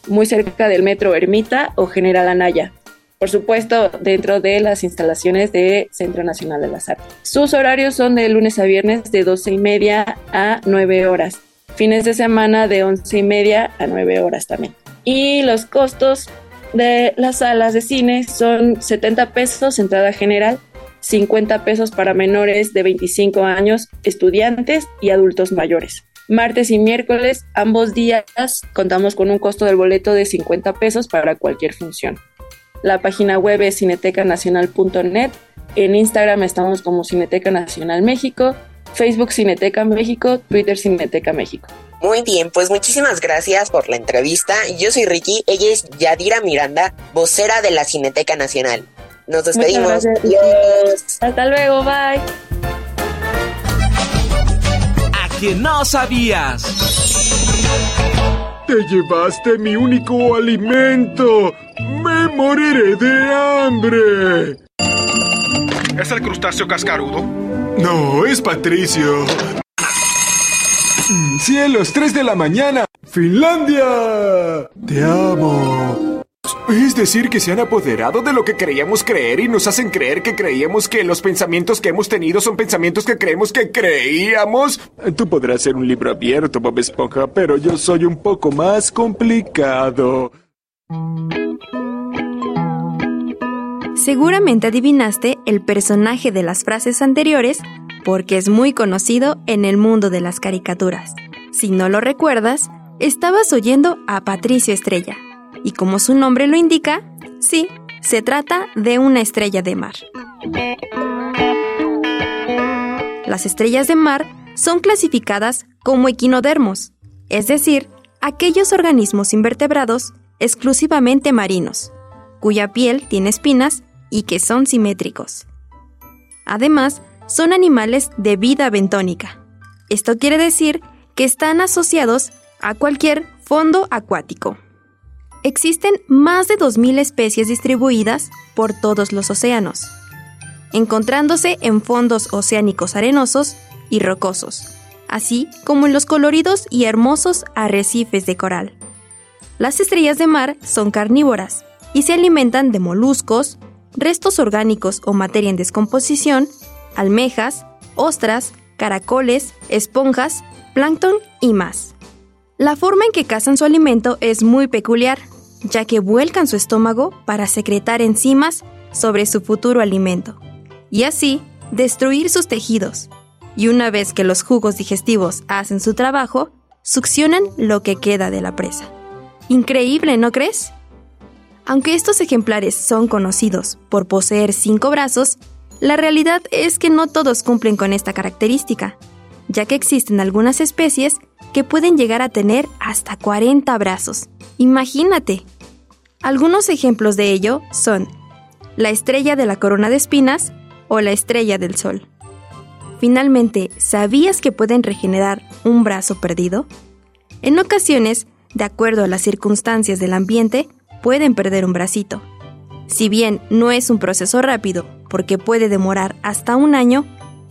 muy cerca del Metro Ermita o General Anaya. Por supuesto, dentro de las instalaciones de Centro Nacional de las Artes. Sus horarios son de lunes a viernes de 12 y media a 9 horas. Fines de semana de 11 y media a 9 horas también. Y los costos de las salas de cine son 70 pesos entrada general, 50 pesos para menores de 25 años, estudiantes y adultos mayores. Martes y miércoles, ambos días, contamos con un costo del boleto de 50 pesos para cualquier función. La página web es cinetecanacional.net. En Instagram estamos como Cineteca Nacional México, Facebook Cineteca México, Twitter Cineteca México. Muy bien, pues muchísimas gracias por la entrevista. Yo soy Ricky, ella es Yadira Miranda, vocera de la Cineteca Nacional. Nos despedimos. Adiós. Hasta luego, bye que no sabías. Te llevaste mi único alimento. Me moriré de hambre. ¿Es el crustáceo cascarudo? No, es Patricio. Mm, cielos, 3 de la mañana. Finlandia. Te amo. Es decir, que se han apoderado de lo que creíamos creer y nos hacen creer que creíamos que los pensamientos que hemos tenido son pensamientos que creemos que creíamos. Tú podrás ser un libro abierto, Bob Esponja, pero yo soy un poco más complicado. Seguramente adivinaste el personaje de las frases anteriores porque es muy conocido en el mundo de las caricaturas. Si no lo recuerdas, estabas oyendo a Patricio Estrella. Y como su nombre lo indica, sí, se trata de una estrella de mar. Las estrellas de mar son clasificadas como equinodermos, es decir, aquellos organismos invertebrados exclusivamente marinos, cuya piel tiene espinas y que son simétricos. Además, son animales de vida bentónica. Esto quiere decir que están asociados a cualquier fondo acuático. Existen más de 2.000 especies distribuidas por todos los océanos, encontrándose en fondos oceánicos arenosos y rocosos, así como en los coloridos y hermosos arrecifes de coral. Las estrellas de mar son carnívoras y se alimentan de moluscos, restos orgánicos o materia en descomposición, almejas, ostras, caracoles, esponjas, plancton y más. La forma en que cazan su alimento es muy peculiar, ya que vuelcan su estómago para secretar enzimas sobre su futuro alimento, y así destruir sus tejidos. Y una vez que los jugos digestivos hacen su trabajo, succionan lo que queda de la presa. Increíble, ¿no crees? Aunque estos ejemplares son conocidos por poseer cinco brazos, la realidad es que no todos cumplen con esta característica, ya que existen algunas especies que pueden llegar a tener hasta 40 brazos. Imagínate. Algunos ejemplos de ello son la estrella de la corona de espinas o la estrella del sol. Finalmente, ¿sabías que pueden regenerar un brazo perdido? En ocasiones, de acuerdo a las circunstancias del ambiente, pueden perder un bracito. Si bien no es un proceso rápido, porque puede demorar hasta un año,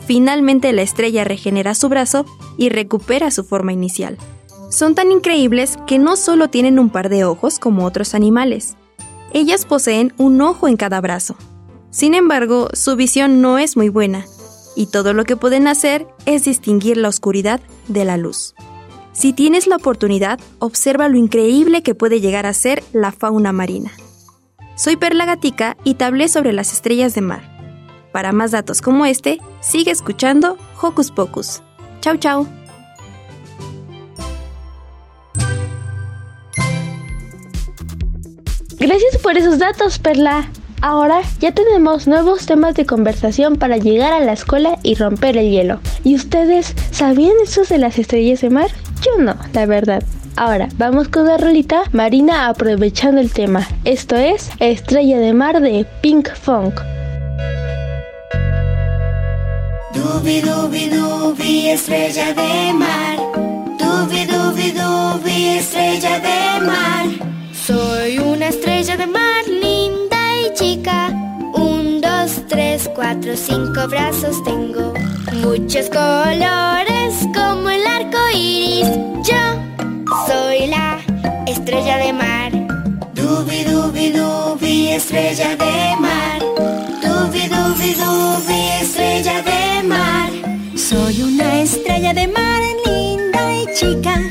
finalmente la estrella regenera su brazo y recupera su forma inicial. Son tan increíbles que no solo tienen un par de ojos como otros animales, ellas poseen un ojo en cada brazo. Sin embargo, su visión no es muy buena, y todo lo que pueden hacer es distinguir la oscuridad de la luz. Si tienes la oportunidad, observa lo increíble que puede llegar a ser la fauna marina. Soy Perla Gatica y te hablé sobre las estrellas de mar. Para más datos como este, sigue escuchando Hocus Pocus. Chau chau. Gracias por esos datos, Perla. Ahora ya tenemos nuevos temas de conversación para llegar a la escuela y romper el hielo. ¿Y ustedes sabían eso de las estrellas de mar? Yo no, la verdad. Ahora, vamos con la rolita Marina aprovechando el tema. Esto es Estrella de Mar de Pink Funk. Dubi dubi dubi estrella de mar. Dubi dubi dubi estrella de mar. Soy una estrella de mar linda y chica. Un, dos, tres, cuatro, cinco brazos tengo. Muchos colores como el arco iris. Yo soy la estrella de mar. Dubi dubi dubi estrella de mar. Dubi dubi dubi estrella de mar. Soy una estrella de mar linda y chica.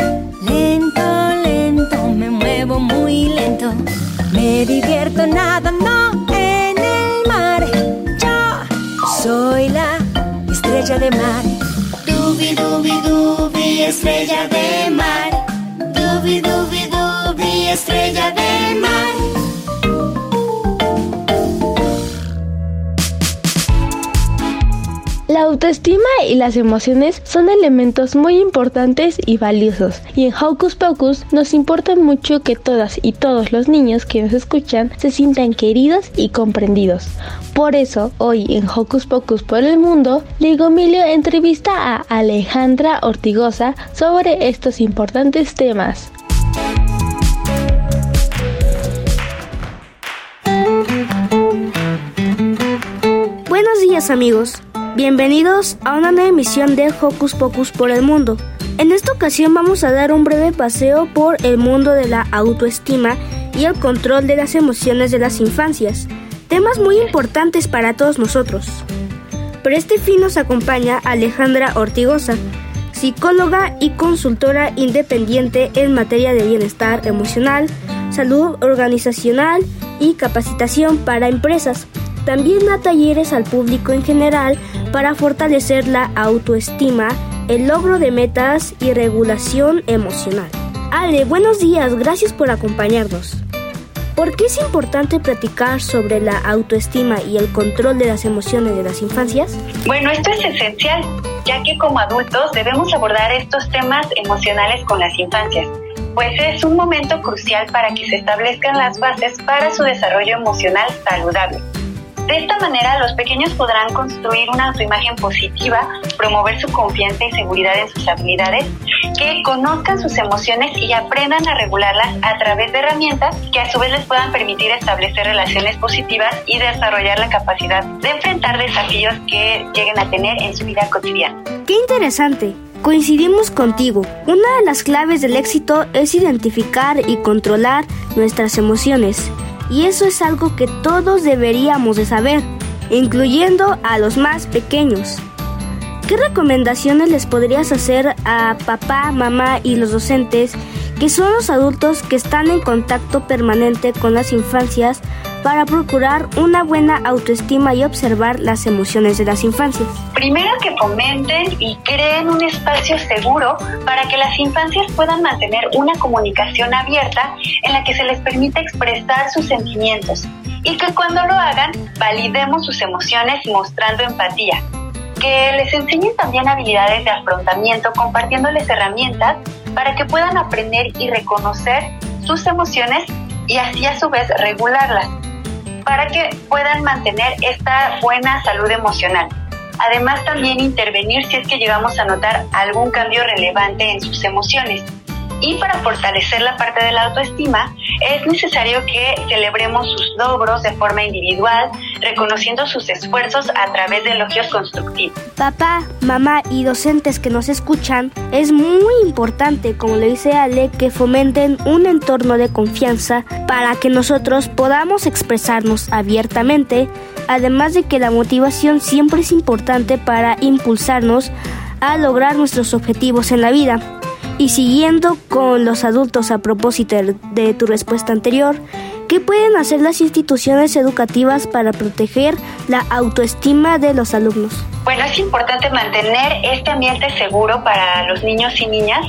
Lento, lento, me muevo muy lento. Me divierto nadando en el mar. Yo soy la estrella de mar. Dubi dubi dubi estrella de mar. Dubi dubi dubi estrella de mar. La autoestima y las emociones son elementos muy importantes y valiosos, y en Hocus Pocus nos importa mucho que todas y todos los niños que nos escuchan se sientan queridos y comprendidos. Por eso, hoy en Hocus Pocus por el Mundo, Ligomilio entrevista a Alejandra Ortigosa sobre estos importantes temas. Buenos días amigos, bienvenidos a una nueva emisión de Hocus Pocus por el Mundo. En esta ocasión vamos a dar un breve paseo por el mundo de la autoestima y el control de las emociones de las infancias, temas muy importantes para todos nosotros. Por este fin nos acompaña Alejandra Ortigosa, psicóloga y consultora independiente en materia de bienestar emocional, salud organizacional y capacitación para empresas. También da talleres al público en general para fortalecer la autoestima, el logro de metas y regulación emocional. Ale, buenos días, gracias por acompañarnos. ¿Por qué es importante platicar sobre la autoestima y el control de las emociones de las infancias? Bueno, esto es esencial, ya que como adultos debemos abordar estos temas emocionales con las infancias, pues es un momento crucial para que se establezcan las bases para su desarrollo emocional saludable. De esta manera, los pequeños podrán construir una autoimagen positiva, promover su confianza y seguridad en sus habilidades, que conozcan sus emociones y aprendan a regularlas a través de herramientas que a su vez les puedan permitir establecer relaciones positivas y desarrollar la capacidad de enfrentar desafíos que lleguen a tener en su vida cotidiana. ¡Qué interesante! Coincidimos contigo. Una de las claves del éxito es identificar y controlar nuestras emociones y eso es algo que todos deberíamos de saber, incluyendo a los más pequeños. ¿Qué recomendaciones les podrías hacer a papá, mamá y los docentes, que son los adultos que están en contacto permanente con las infancias para procurar una buena autoestima y observar las emociones de las infancias? Primero que fomenten y creen un espacio seguro para que las infancias puedan mantener una comunicación abierta en la que se les permita expresar sus sentimientos y que cuando lo hagan validemos sus emociones mostrando empatía. Que les enseñen también habilidades de afrontamiento compartiéndoles herramientas para que puedan aprender y reconocer sus emociones y así a su vez regularlas para que puedan mantener esta buena salud emocional. Además, también intervenir si es que llegamos a notar algún cambio relevante en sus emociones. Y para fortalecer la parte de la autoestima, es necesario que celebremos sus logros de forma individual, reconociendo sus esfuerzos a través de elogios constructivos. Papá, mamá y docentes que nos escuchan, es muy importante, como le dice Ale, que fomenten un entorno de confianza para que nosotros podamos expresarnos abiertamente, además de que la motivación siempre es importante para impulsarnos a lograr nuestros objetivos en la vida. Y siguiendo con los adultos a propósito de tu respuesta anterior, ¿qué pueden hacer las instituciones educativas para proteger la autoestima de los alumnos? Bueno, es importante mantener este ambiente seguro para los niños y niñas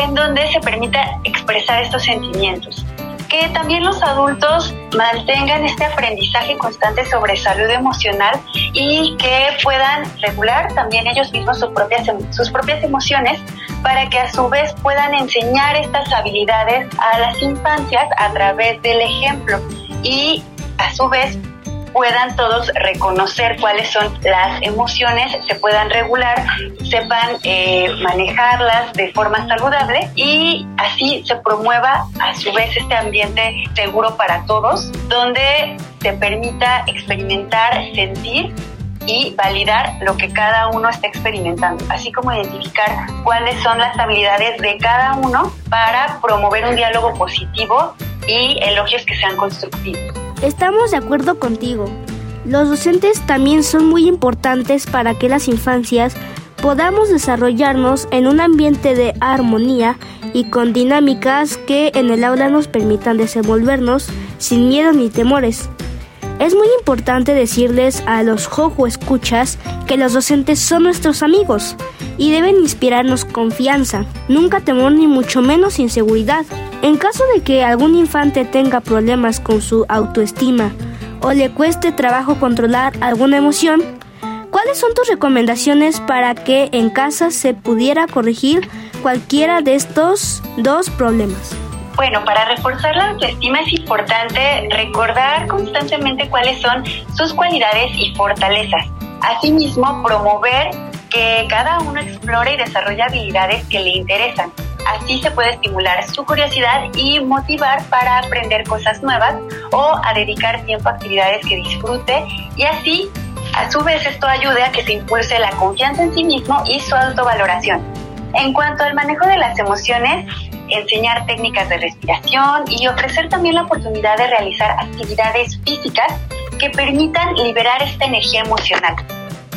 en donde se permita expresar estos sentimientos que también los adultos mantengan este aprendizaje constante sobre salud emocional y que puedan regular también ellos mismos sus propias, sus propias emociones para que a su vez puedan enseñar estas habilidades a las infancias a través del ejemplo y a su vez puedan todos reconocer cuáles son las emociones, se puedan regular, sepan eh, manejarlas de forma saludable y así se promueva a su vez este ambiente seguro para todos, donde se permita experimentar, sentir y validar lo que cada uno está experimentando, así como identificar cuáles son las habilidades de cada uno para promover un diálogo positivo y elogios que sean constructivos. Estamos de acuerdo contigo. Los docentes también son muy importantes para que las infancias podamos desarrollarnos en un ambiente de armonía y con dinámicas que en el aula nos permitan desenvolvernos sin miedo ni temores. Es muy importante decirles a los jojo escuchas que los docentes son nuestros amigos y deben inspirarnos confianza, nunca temor ni mucho menos inseguridad. En caso de que algún infante tenga problemas con su autoestima o le cueste trabajo controlar alguna emoción, ¿cuáles son tus recomendaciones para que en casa se pudiera corregir cualquiera de estos dos problemas? Bueno, para reforzar la autoestima es importante recordar constantemente cuáles son sus cualidades y fortalezas. Asimismo, promover que cada uno explore y desarrolle habilidades que le interesan. Así se puede estimular su curiosidad y motivar para aprender cosas nuevas o a dedicar tiempo a actividades que disfrute y así a su vez esto ayude a que se impulse la confianza en sí mismo y su autovaloración. En cuanto al manejo de las emociones, enseñar técnicas de respiración y ofrecer también la oportunidad de realizar actividades físicas que permitan liberar esta energía emocional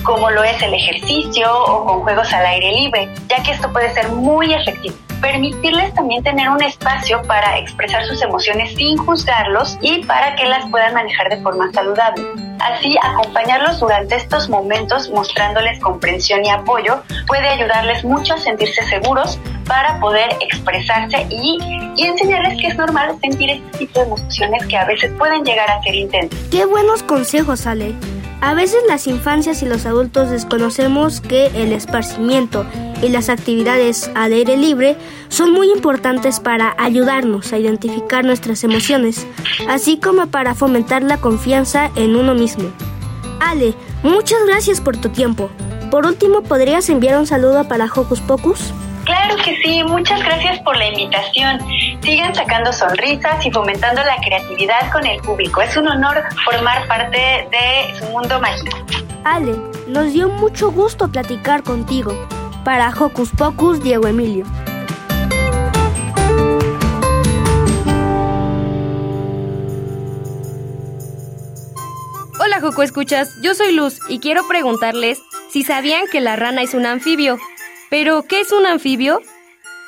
como lo es el ejercicio o con juegos al aire libre, ya que esto puede ser muy efectivo. Permitirles también tener un espacio para expresar sus emociones sin juzgarlos y para que las puedan manejar de forma saludable. Así, acompañarlos durante estos momentos mostrándoles comprensión y apoyo puede ayudarles mucho a sentirse seguros para poder expresarse y, y enseñarles que es normal sentir este tipo de emociones que a veces pueden llegar a ser intensas. Qué buenos consejos, Ale. A veces las infancias y los adultos desconocemos que el esparcimiento y las actividades al aire libre son muy importantes para ayudarnos a identificar nuestras emociones, así como para fomentar la confianza en uno mismo. Ale, muchas gracias por tu tiempo. Por último, ¿podrías enviar un saludo para Hocus Pocus? Claro que sí, muchas gracias por la invitación. Sigan sacando sonrisas y fomentando la creatividad con el público. Es un honor formar parte de su mundo mágico. Ale, nos dio mucho gusto platicar contigo. Para Hocus Pocus, Diego Emilio. Hola Joco Escuchas, yo soy Luz y quiero preguntarles si sabían que la rana es un anfibio. Pero, ¿qué es un anfibio?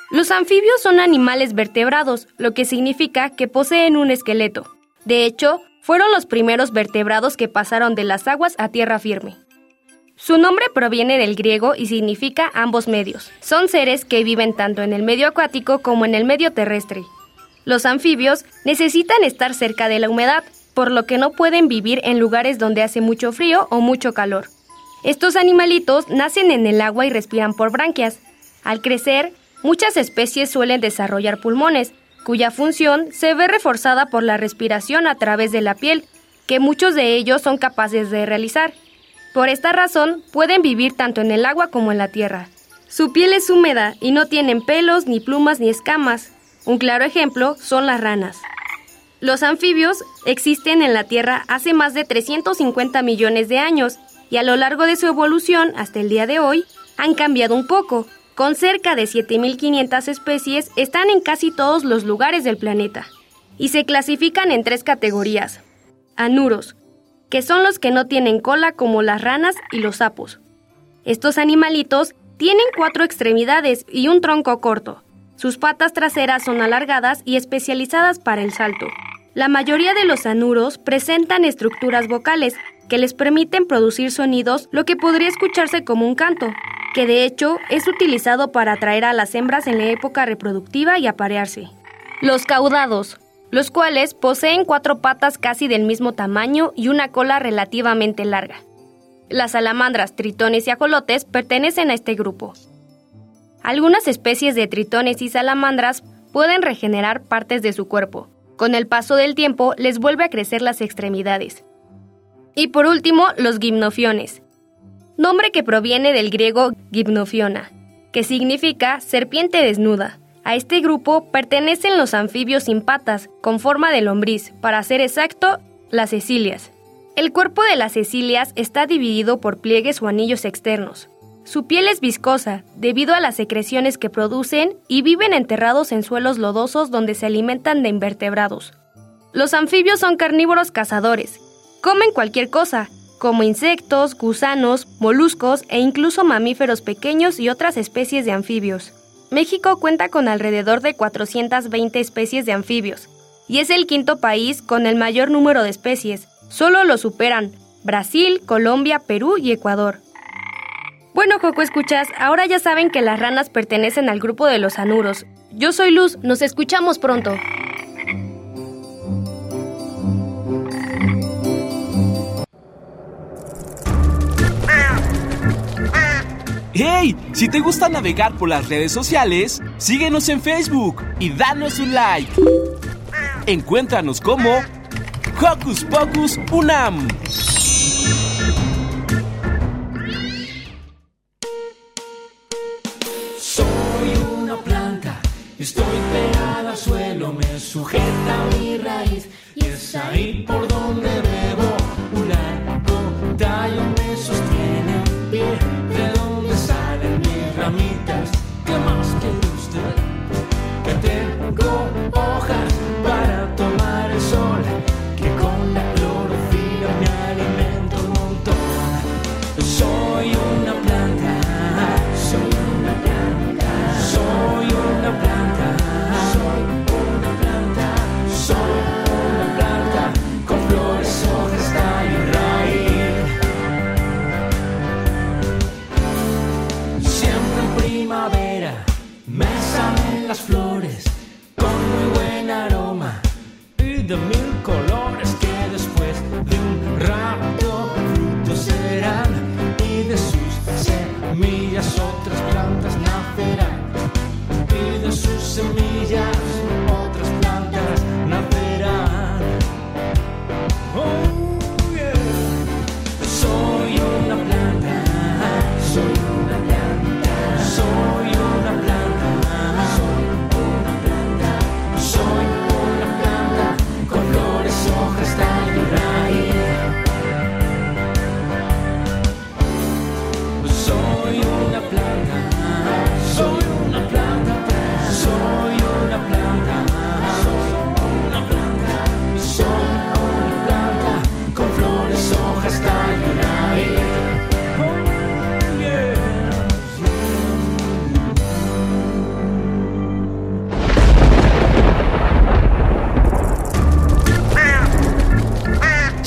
Los anfibios son animales vertebrados, lo que significa que poseen un esqueleto. De hecho, fueron los primeros vertebrados que pasaron de las aguas a tierra firme. Su nombre proviene del griego y significa ambos medios. Son seres que viven tanto en el medio acuático como en el medio terrestre. Los anfibios necesitan estar cerca de la humedad, por lo que no pueden vivir en lugares donde hace mucho frío o mucho calor. Estos animalitos nacen en el agua y respiran por branquias. Al crecer, muchas especies suelen desarrollar pulmones, cuya función se ve reforzada por la respiración a través de la piel, que muchos de ellos son capaces de realizar. Por esta razón, pueden vivir tanto en el agua como en la tierra. Su piel es húmeda y no tienen pelos, ni plumas, ni escamas. Un claro ejemplo son las ranas. Los anfibios existen en la Tierra hace más de 350 millones de años y a lo largo de su evolución hasta el día de hoy han cambiado un poco. Con cerca de 7.500 especies están en casi todos los lugares del planeta y se clasifican en tres categorías. Anuros, que son los que no tienen cola como las ranas y los sapos. Estos animalitos tienen cuatro extremidades y un tronco corto. Sus patas traseras son alargadas y especializadas para el salto. La mayoría de los anuros presentan estructuras vocales que les permiten producir sonidos, lo que podría escucharse como un canto, que de hecho es utilizado para atraer a las hembras en la época reproductiva y aparearse. Los caudados, los cuales poseen cuatro patas casi del mismo tamaño y una cola relativamente larga. Las salamandras, tritones y ajolotes pertenecen a este grupo. Algunas especies de tritones y salamandras pueden regenerar partes de su cuerpo. Con el paso del tiempo les vuelve a crecer las extremidades. Y por último, los gimnofiones, nombre que proviene del griego gimnofiona, que significa serpiente desnuda. A este grupo pertenecen los anfibios sin patas, con forma de lombriz, para ser exacto, las cecilias. El cuerpo de las cecilias está dividido por pliegues o anillos externos. Su piel es viscosa, debido a las secreciones que producen y viven enterrados en suelos lodosos donde se alimentan de invertebrados. Los anfibios son carnívoros cazadores, Comen cualquier cosa, como insectos, gusanos, moluscos e incluso mamíferos pequeños y otras especies de anfibios. México cuenta con alrededor de 420 especies de anfibios y es el quinto país con el mayor número de especies. Solo lo superan Brasil, Colombia, Perú y Ecuador. Bueno, Coco Escuchas, ahora ya saben que las ranas pertenecen al grupo de los anuros. Yo soy Luz, nos escuchamos pronto. ¡Hey! Si te gusta navegar por las redes sociales, síguenos en Facebook y danos un like. Encuéntranos como Hocus Pocus Unam. Soy una planta, estoy pegada al suelo, me sujeta mi raíz y es ahí por donde las flores con muy buen aroma y de mil colores que después de un rato frutos serán y de sus semillas otras plantas nacerán y de sus semillas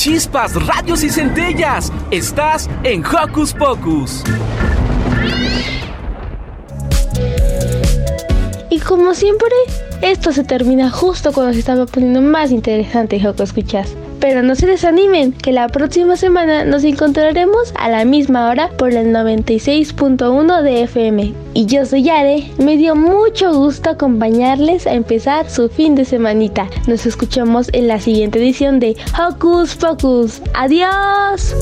Chispas, radios y centellas. Estás en Hocus Pocus. Y como siempre, esto se termina justo cuando se estaba poniendo más interesante Joco Escuchas. Pero no se desanimen, que la próxima semana nos encontraremos a la misma hora por el 96.1 de FM. Y yo soy Yare, me dio mucho gusto acompañarles a empezar su fin de semanita. Nos escuchamos en la siguiente edición de Hocus Pocus. ¡Adiós!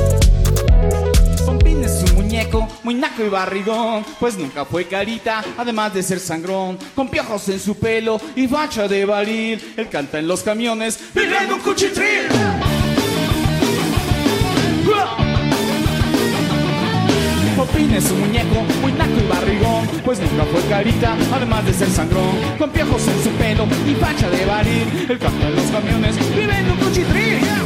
Muñeco muy naco y barrigón, pues nunca fue carita, además de ser sangrón, con piojos en su pelo y facha de baril. Él canta en los camiones, viviendo un cuchitril. Popín es un muñeco muy naco y barrigón, pues nunca fue carita, además de ser sangrón, con piojos en su pelo y facha de baril. Él canta en los camiones, viviendo un cuchitril.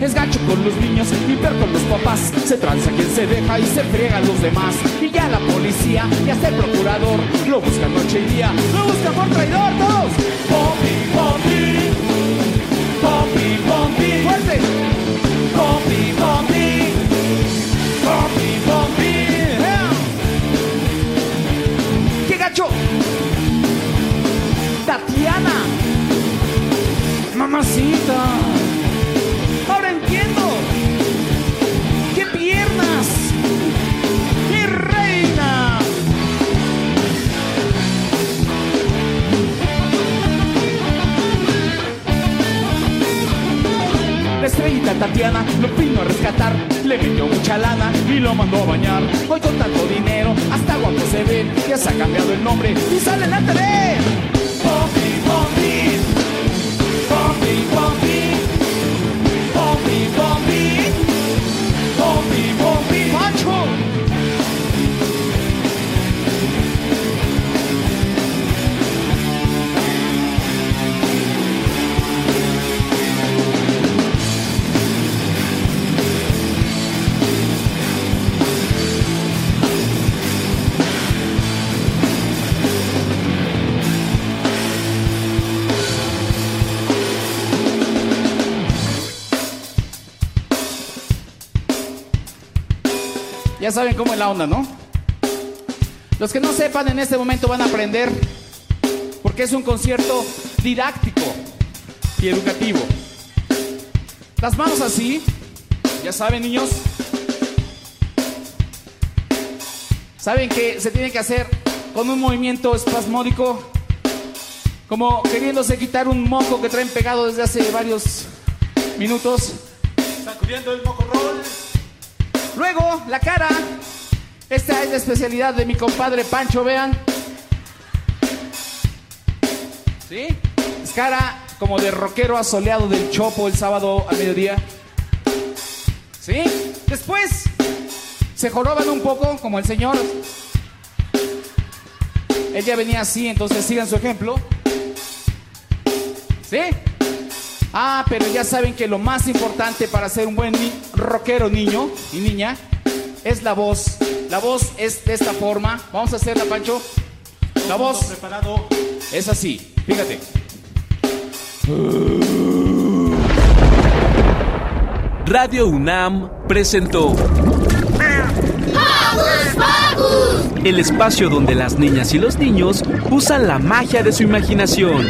Es gacho con los niños y peor con los papás. Se tranza quien se deja y se friega a los demás. Y ya la policía y hasta el procurador lo buscan noche y día. Lo buscan por traidor todos. Pompi, pompi. Pompi, pompi. Fuerte. Pompi, pompi. Pompi, pompi. ¡Qué gacho! Tatiana. Mamacita. Estrellita Tatiana lo vino a rescatar, le metió mucha lana y lo mandó a bañar. Hoy con tanto dinero, hasta guapo se ve, ya se ha cambiado el nombre y sale en la TV. Ya saben cómo es la onda, ¿no? Los que no sepan en este momento van a aprender porque es un concierto didáctico y educativo. Las manos así, ya saben niños. Saben que se tiene que hacer con un movimiento espasmódico, como queriéndose quitar un moco que traen pegado desde hace varios minutos. Sacudiendo el mocorrol. Luego, la cara. Esta es la especialidad de mi compadre Pancho, vean. ¿Sí? Es cara como de rockero asoleado del Chopo el sábado a mediodía. ¿Sí? Después se joroban un poco, como el señor. Él ya venía así, entonces sigan su ejemplo. ¿Sí? Ah, pero ya saben que lo más importante para ser un buen ni- rockero niño y niña es la voz. La voz es de esta forma. Vamos a hacerla, Pancho. La voz Preparado. es así. Fíjate. Radio UNAM presentó ¡Hocus El espacio donde las niñas y los niños usan la magia de su imaginación.